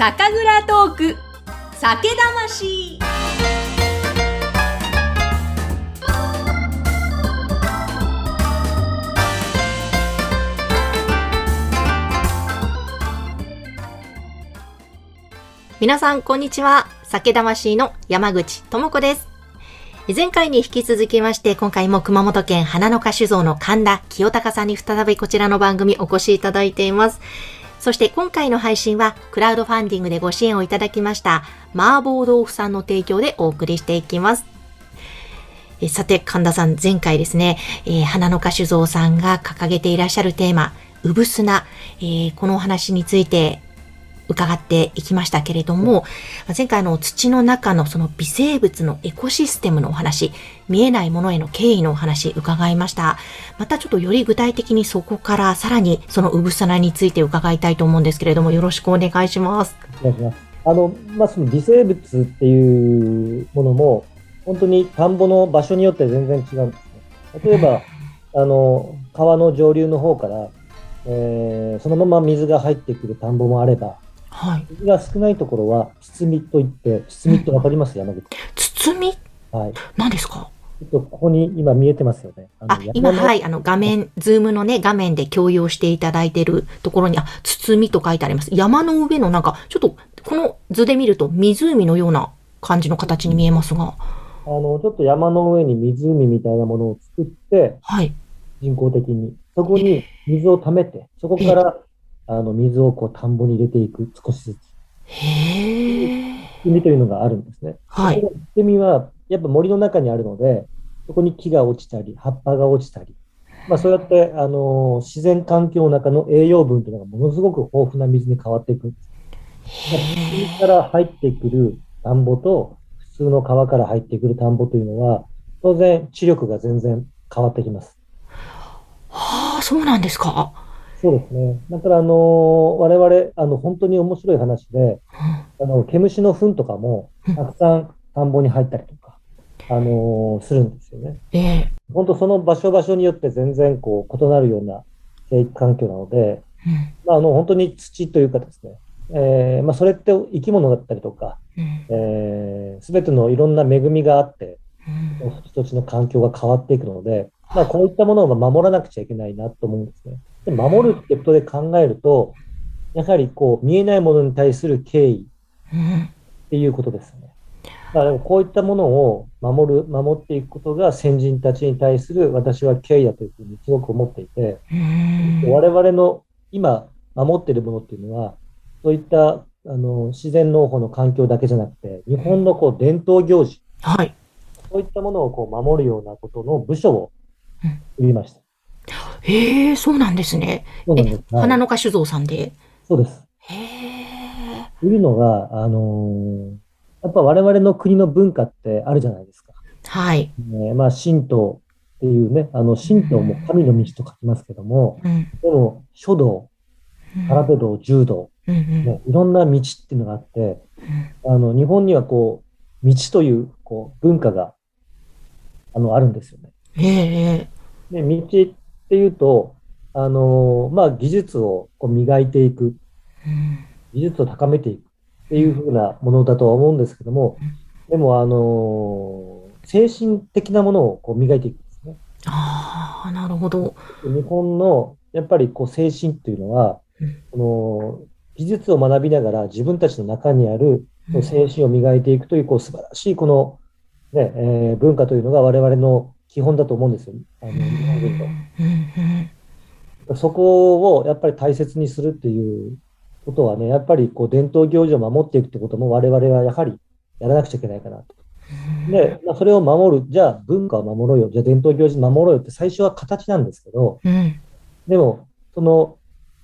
酒蔵トーク。酒魂。皆さんこんにちは。酒魂の山口智子です。前回に引き続きまして、今回も熊本県花の花酒造の神田清隆さんに再びこちらの番組お越しいただいています。そして今回の配信はクラウドファンディングでご支援をいただきました麻婆豆腐さんの提供でお送りしていきます。えさて、神田さん、前回ですね、えー、花の花酒造さんが掲げていらっしゃるテーマ、うぶすな、えー、このお話について伺っていきましたけれども、前回の土の中のその微生物のエコシステムのお話、見えないものへの敬意のお話伺いました。またちょっとより具体的にそこからさらにそのうぶさなについて伺いたいと思うんですけれども、よろしくお願いします。あの、まあ、その微生物っていうものも、本当に田んぼの場所によって全然違うんですね。例えば、あの、川の上流の方から、えー、そのまま水が入ってくる田んぼもあれば、はい。水が少ないところは、包みといって、包みってわかります、山口。包み？はい。何ですか？ちょっとここに今見えてますよね。あ今、はい、あの画面、ズームのね、画面で共有していただいているところに、あ、包みと書いてあります。山の上のなんか、ちょっと、この図で見ると湖のような感じの形に見えますが。あの、ちょっと山の上に湖みたいなものを作って、はい。人工的に。そこに水を溜めて、そこからあの、水をこう田んぼに入れていく、少しずつ。へ仕組みというのがあるんですね。はい。仕組みは、やっぱ森の中にあるので、そこに木が落ちたり、葉っぱが落ちたり、まあ、そうやって、あの、自然環境の中の栄養分というのがものすごく豊富な水に変わっていくんです。水から入ってくる田んぼと、普通の川から入ってくる田んぼというのは、当然、知力が全然変わってきます。はあ、そうなんですか。そうですね。だから、あの、我々、あの、本当に面白い話で、あの、毛虫の糞とかも、たくさん田んぼに入ったりとか、あの、するんですよね。ええ。ー、本当その場所場所によって全然、こう、異なるような生育環境なので、まあ、あの、本当に土というかですね、えー、まあ、それって生き物だったりとか、す、えー、べ、てのいろんな恵みがあって、土地の環境が変わっていくので、まあ、こういったものを守らなくちゃいけないなと思うんですね。で守るってことで考えると、やはりこう見えないものに対する敬意っていうことですね。だからこういったものを守る、守っていくことが先人たちに対する私は敬意だというふうにすごく思っていて、我々の今守っているものっていうのは、そういったあの自然農法の環境だけじゃなくて、日本のこう伝統行事、はい、そういったものをこう守るようなことの部署を作りました。へえ、そうなんですね。そうなんです。花の花酒造さんで？そうです。へえ。というのが、あのー、やっぱ我々の国の文化ってあるじゃないですか。はい。えー、まあ、神道っていうね、あの、神道も神の道と書きますけども、うん、でも、書道、空手道、柔道、うんね、いろんな道っていうのがあって、あの、日本にはこう、道という、こう、文化が、あの、あるんですよね。へえ。で、道っていうと、あのまあ、技術をこう磨いていく、技術を高めていくっていうふうなものだとは思うんですけども、でも、あの精神的なものをこう磨いていくんですね。ああ、なるほど。日本のやっぱりこう精神っていうのは、この技術を学びながら自分たちの中にある精神を磨いていくというこう素晴らしいこの、ねえー、文化というのが我々の基本だと思うんですよ。あの日本人と。そこをやっぱり大切にするっていうことはね、やっぱりこう伝統行事を守っていくってことも我々はやはりやらなくちゃいけないかなと。で、まあ、それを守る、じゃあ文化を守ろうよ、じゃあ伝統行事守ろうよって最初は形なんですけど、うん、でも、その、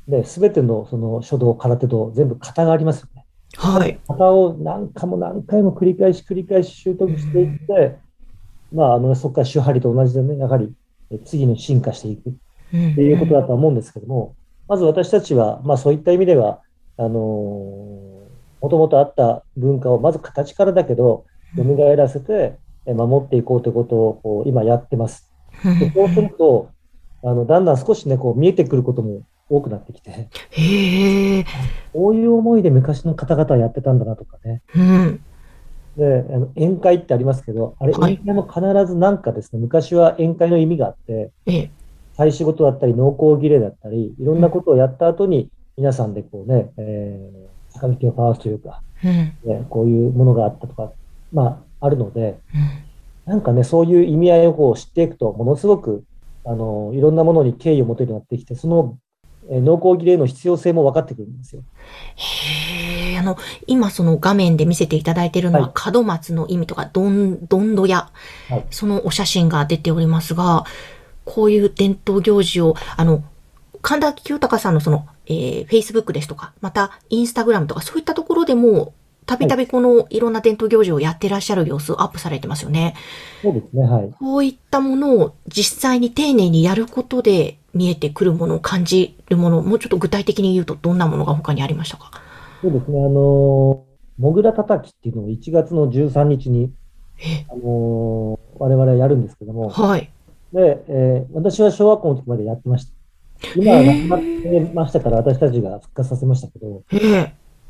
ね、すべてのその書道、空手道、全部型がありますよね。はい。型を何回も何回も繰り返し繰り返し習得していって、まあ、あの、そこから手張りと同じでね、やはり次に進化していくっていうことだと思うんですけども、まず私たちは、まあそういった意味では、あのもともとあった文化をまず形からだけど、蘇らせて守っていこうということをこう今やってます。でそうすると、あのだんだん少しね、こう見えてくることも多くなってきて、へえ。こういう思いで昔の方々はやってたんだなとかね。うん。で、あの宴会ってありますけど、あれ、宴会も必ずなんかですね、昔は宴会の意味があって、え仕事だったり、農耕儀礼だったり、いろんなことをやった後に、皆さんでこうね、えー、坂道を交わすというか、うん。ね、こういうものがあったとか、まあ、あるので、うん、なんかね、そういう意味合いを知っていくと、ものすごく、あの、いろんなものに敬意を持てるようになってきて、その、えー、農耕儀礼の必要性も分かってくるんですよ。へえ、あの、今その画面で見せていただいているのは、門松の意味とか、どん、どんどや、はい、そのお写真が出ておりますが、こういう伝統行事を、あの、神田清隆さんのその、えー、Facebook ですとか、また、インスタグラムとか、そういったところでも、たびたびこのいろんな伝統行事をやってらっしゃる様子をアップされてますよね。そうですね、はい。こういったものを実際に丁寧にやることで見えてくるものを感じるもの、もうちょっと具体的に言うとどんなものが他にありましたか？そうですね、あの、もぐらたたきっていうのを1月の13日に、あの我々はやるんですけども、はい。で、えー、私は小学校の時までやってました。今はなくなってましたから、私たちが復活させましたけど、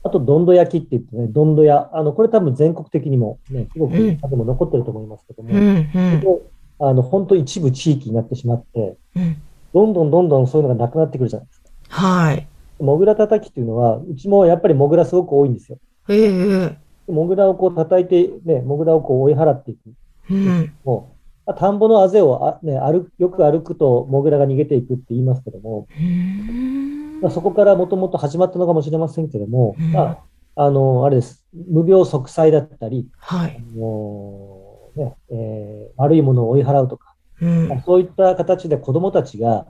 あと、どんど焼きって言ってね、どんど屋、あの、これ多分全国的にもね、すごくでも残ってると思いますけども、うんうん。あの、本当一部地域になってしまって、うん、どんどんどんどんそういうのがなくなってくるじゃないですか。はい。もぐら叩きっていうのは、うちもやっぱりもぐらすごく多いんですよ。ええもぐらをこう叩いて、ね、もぐらをこう追い払っていく。うん、も田んぼのあぜをあ、ね、歩よく歩くとモグラが逃げていくって言いますけども、まあ、そこからもともと始まったのかもしれませんけども、まあ、あの、あれです。無病息災だったり、はい。あのね、えー、悪いものを追い払うとか、うん、そういった形で子供たちが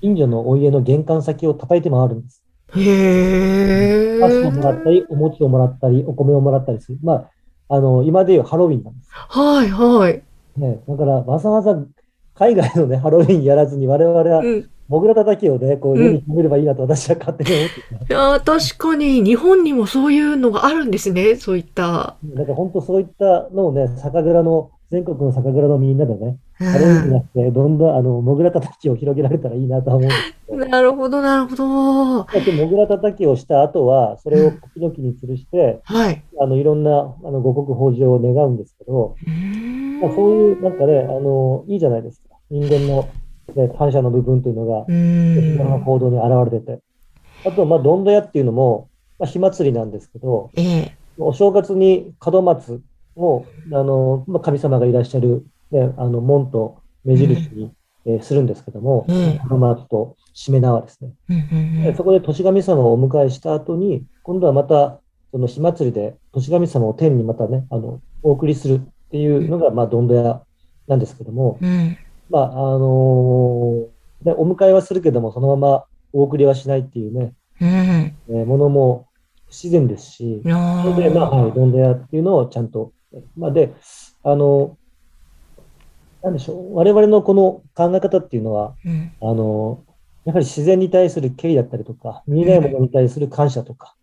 近所のお家の玄関先を叩いて回るんです。へー。パスをもらったり、お餅をもらったり、お米をもらったりする。まあ、あの、今でいうハロウィンなんです。はい、はい。ね、だからわざわざ海外のね、ハロウィンやらずに我々は、モグラ叩きをね、こう家に止めればいいなと私は勝手に思っていや確かに日本にもそういうのがあるんですね、そういった。なんか本当そういったのをね、酒蔵の、全国の酒蔵のみんなでね、ハロウィンじゃなくて、どんどんあの、モグラ叩きを広げられたらいいなと思うんですけど。なるほど、なるほど。だってモグラ叩きをした後は、それを時々に吊るして、はい。あの、いろんな、あの、五穀豊穣を願うんですけど、まあ、そういう、なんかね、あの、いいじゃないですか。人間の、ね、感謝の部分というのが、日頃の行動に現れてて。あと、まあ、どんどやっていうのも、まあ、火祭りなんですけど、ええ、お正月に門松を、あの、まあ、神様がいらっしゃる、ね、あの、門と目印に、えー、するんですけども、門松としめ縄ですね。そこで年神様をお迎えした後に、今度はまた、その火祭りで年神様を天にまたね、あの、お送りするっていうのが、まあ、どんどやなんですけども、うん、まあ、あのー、ね、お迎えはするけども、そのままお送りはしないっていうね、うん、えー、ものも不自然ですし、それで、まあ、はい、どんどやっていうのをちゃんと、まあ、で、あのー、なんでしょう、我々のこの考え方っていうのは、うん、あのやはり自然に対する敬意だったりとか、見えないものに対する感謝とか、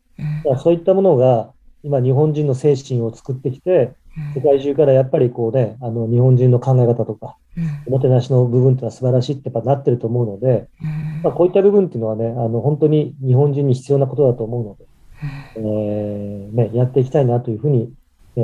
うん、そういったものが、今、日本人の精神を作ってきて、世界中からやっぱりこうね、あの日本人の考え方とか、おもてなしの部分っていうのは素晴らしいってやっぱなってると思うので、まあ、こういった部分っていうのはね、あの本当に日本人に必要なことだと思うので、えーね、やっていきたいなというふうに、ね、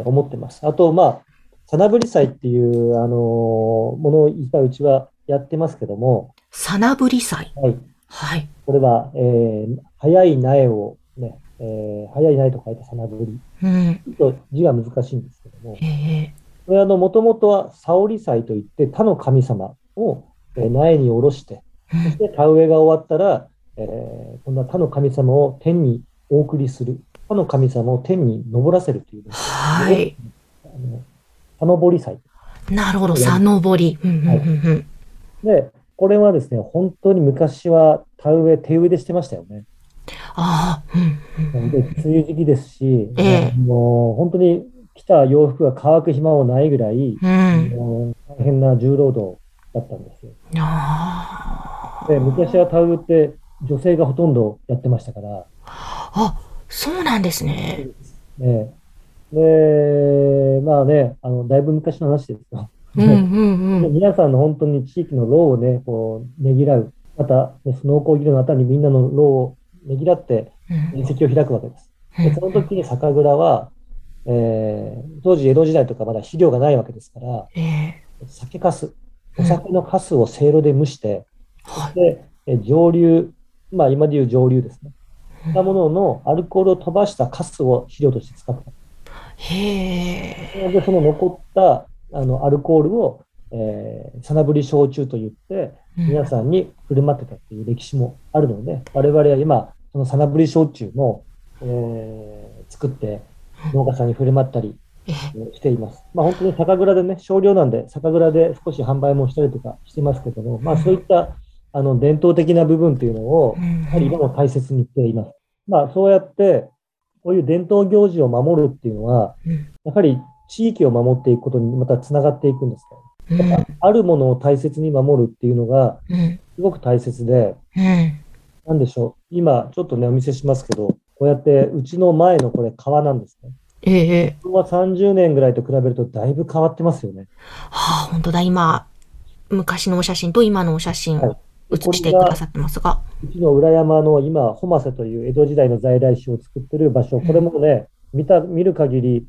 思ってます。あと、まあ、さなぶり祭っていう、あのものをいっぱいうちはやってますけども、さなぶり祭はい。はい。これは、えー、早い苗をね、えー、早い苗と書いたさなぶり。うん。ちょっと字が難しいんですけども、えこれあの、もともとは沙織祭といって、他の神様を、えー、苗に下ろして、そして田植えが終わったら、えー、こんな他の神様を天にお送りする。他の神様を天に昇らせるという、はい。あの、ぼり祭。なるほど、さのぼり。で、これはですね、本当に昔は田植え、手植えでしてましたよね。ああ、うん、で梅雨時期ですし、ええ、もう本当に着た洋服が乾く暇もないぐらい、うん、大変な重労働だったんですよ。で昔はタウって女性がほとんどやってましたから。あ、そうなんですね。ねで、まあね、あの、だいぶ昔の話ですよ。うんうんうん、皆さんの本当に地域の労をね、こう、ねぎらう。また、ね、農耕技能のあたりにみんなの労をねぎらって面積を開くわけです。でその時に酒蔵は、えー、当時江戸時代とかまだ肥料がないわけですから、えー、酒粕、お酒の粕をせいろで蒸して、そして、え上流、まあ今でいう上流ですね。たもののアルコールを飛ばしたカスを肥料として使った。へで、その残ったあのアルコールを、えー、サナブリ焼酎と言って、皆さんに振る舞ってたっていう歴史もあるので、うん、我々は今、そのサナブリ焼酎も、えー、作って農家さんに振る舞ったりしています。まあ本当に酒蔵でね、少量なんで、酒蔵で少し販売もしたりとかしてますけども、まあそういったあの伝統的な部分というのを、やはり今も大切にしています。まあそうやって、こういう伝統行事を守るっていうのは、やはり地域を守っていくことにまたつながっていくんですね。あるものを大切に守るっていうのが、すごく大切で、なんでしょう。今、ちょっとね、お見せしますけど、こうやって、うちの前のこれ、川なんですね。ええー。は30年ぐらいと比べると、だいぶ変わってますよね。はあ、本当だ、今、昔のお写真と今のお写真を写してくださってますが。うちの裏山の今、ホマセという江戸時代の在来種を作ってる場所、これもね、うん、見た、見る限り、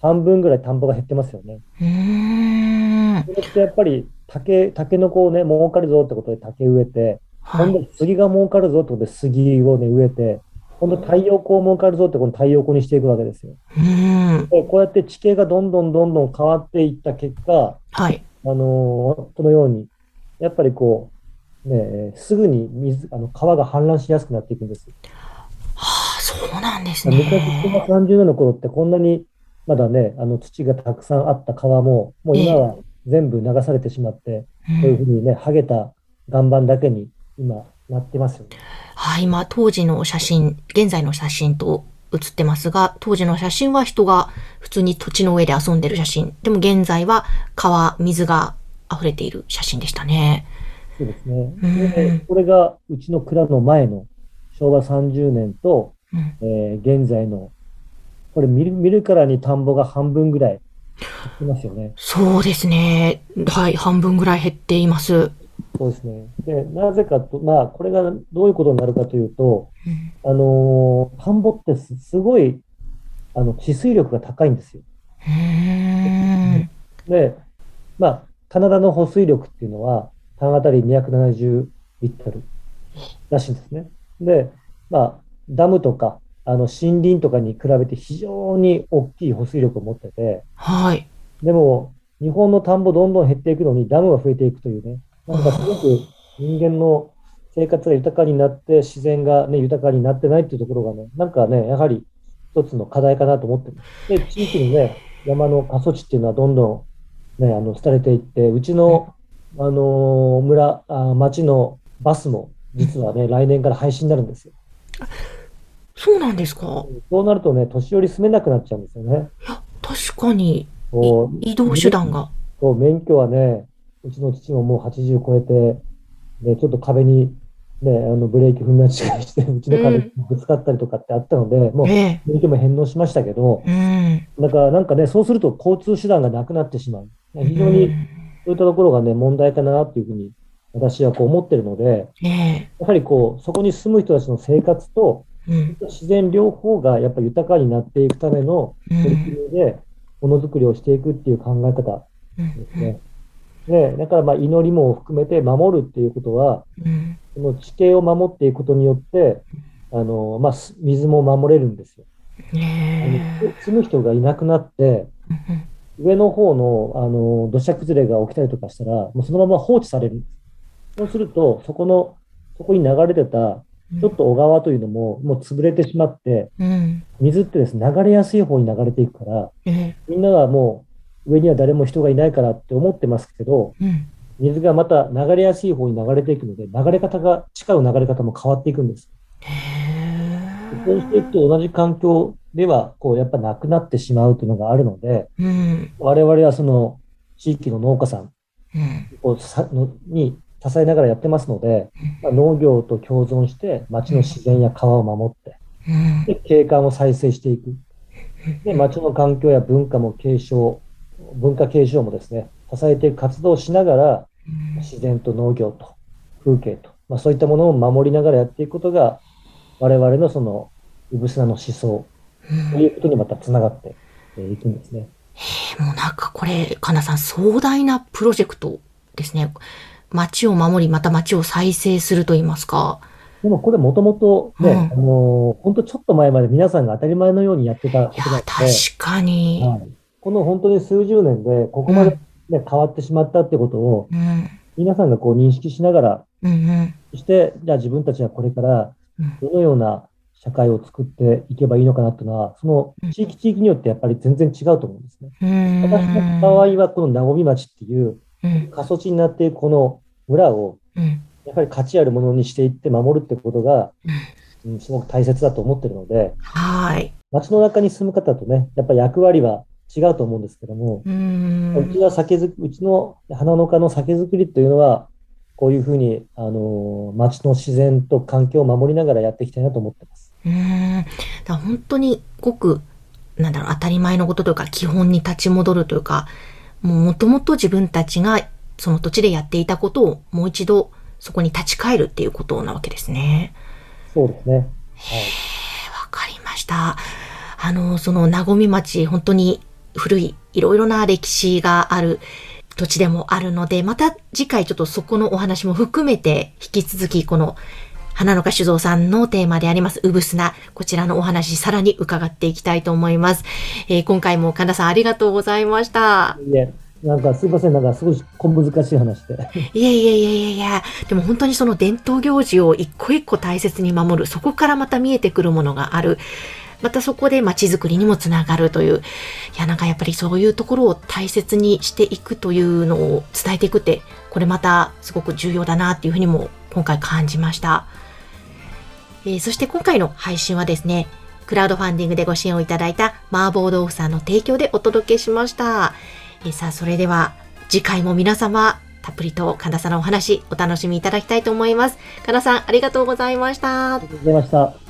半分ぐらい田んぼが減ってますよね。うん。それってやっぱり、竹、竹の子をね、儲かるぞってことで竹植えて、今度杉が儲かるぞってことで杉をね、植えて、今度太陽光儲かるぞってこの太陽光にしていくわけですよ。でこうやって地形がどんどんどんどん変わっていった結果、はい、あのー、このように、やっぱりこう、ね、すぐに水、あの川が氾濫しやすくなっていくんです。はあ、そうなんですね。昔、30年の頃ってこんなにまだね、あの土がたくさんあった川も、もう今は全部流されてしまって、こういうふうにね、はげた岩盤だけに今、なってますよね。はい、今、当時の写真、現在の写真と写ってますが、当時の写真は人が普通に土地の上で遊んでる写真。でも現在は川、水が溢れている写真でしたね。そうですね。うん、これがうちの蔵の前の昭和30年と、うん、えー、現在の、これ見る見るからに田んぼが半分ぐらい減ってますよね。そうですね。はい、半分ぐらい減っています。そうですね。で、なぜかと、まあ、これがどういうことになるかというと、うん、あの田んぼってすごい、あの、治水力が高いんですよ。で、まあ、カナダの保水力っていうのは、単あたり270リットルらしいんですね。で、まあ、ダムとか、あの、森林とかに比べて非常に大きい保水力を持ってて、はい。でも、日本の田んぼどんどん減っていくのにダムが増えていくというね、なんかすごく人間の生活が豊かになって、自然が、ね、豊かになってないっていうところがね、なんかね、やはり一つの課題かなと思ってます。で、地域にね、山の過疎地っていうのはどんどん、ね、あの、廃れていって、うちの、あのー、村、あ町のバスも、実はね、来年から廃止になるんですよ。そうなんですか？そうなるとね、年寄り住めなくなっちゃうんですよね。いや、確かに、移動手段が。そう、免許はね、うちの父ももう80超えて、で、ちょっと壁に、ね、あのブレーキ踏み間違いして、うちの壁にぶつかったりとかってあったので、うん、もう、免許も返納しましたけど、うん、だからなんかね、そうすると交通手段がなくなってしまう。非常にそういったところがね、問題かなっていうふうに、私はこう思ってるので、やはりこう、そこに住む人たちの生活と、自然両方がやっぱり豊かになっていくための取り組みで、ものづくりをしていくっていう考え方ですね。ね、だからまあ祈りも含めて守るっていうことは、うん、その地形を守っていくことによって、あのまあ、水も守れるんですよ。住む人がいなくなって、上の方のあの土砂崩れが起きたりとかしたら、もうそのまま放置される。んです。そうすると、そこの、そこに流れてた、ちょっと小川というのも、もう潰れてしまって、水ってですね、流れやすい方に流れていくから、みんながもう、上には誰も人がいないからって思ってますけど、うん、水がまた流れやすい方に流れていくので、流れ方が、地下の流れ方も変わっていくんです。そうしていくと同じ環境では、こう、やっぱなくなってしまうというのがあるので、うん、我々はその地域の農家さんをさのに支えながらやってますので、まあ、農業と共存して町の自然や川を守って、で景観を再生していく。で、町の環境や文化も継承文化継承もですね、支えていく活動をしながら、自然と農業と風景とまあ、そういったものを守りながらやっていくことが、我々のその、うぶすなの思想ということにまたつながっていくんですね。へもうなんかこれ、かなさん壮大なプロジェクトですね。街を守り、また街を再生すると言いますか。でもこれもともとね、うん、あの、本当ちょっと前まで皆さんが当たり前のようにやってたことなので。確かに、はい。この本当に数十年でここまでね、うん、変わってしまったってことを、うん、皆さんがこう認識しながら、うんうん、そして、じゃあ自分たちはこれからどのような社会を作っていけばいいのかなっていうのは、その地域地域によってやっぱり全然違うと思うんですね。私の場合はこの和み町っていう過疎地になっているこの村を、やっぱり価値あるものにしていって守るってことが、うん、すごく大切だと思ってるので、はい。町の中に住む方とね、やっぱり役割は違うと思うんですけども、うちは酒づうちの花の家の酒造りというのは、こういうふうに、あの、町の自然と環境を守りながらやっていきたいなと思ってます。うん。だ本当にごく、なんだろう、当たり前のことというか、基本に立ち戻るというか、もともと自分たちがその土地でやっていたことをもう一度そこに立ち返るっていうことなわけですね。そうですね。はい。わかりました。あの、その、なごみ町、本当に古い、いろいろな歴史がある土地でもあるので、また次回ちょっとそこのお話も含めて、引き続きこの、花の花酒造さんのテーマであります、うぶすな、こちらのお話、さらに伺っていきたいと思います。えー、今回も神田さんありがとうございました。なんかすいません、なんかすごい小難しい話で。いやいやいやいやいや、でも本当にその伝統行事を一個一個大切に守る、そこからまた見えてくるものがある。またそこで街づくりにもつながるという。いや、なんかやっぱりそういうところを大切にしていくというのを伝えていくって、これまたすごく重要だなっていうふうにも今回感じました。えー、そして今回の配信はですね、クラウドファンディングでご支援をいただいた麻婆豆腐さんの提供でお届けしました。えー、さあ、それでは次回も皆様、たっぷりと神田さんのお話お楽しみいただきたいと思います。神田さん、ありがとうございました。ありがとうございました。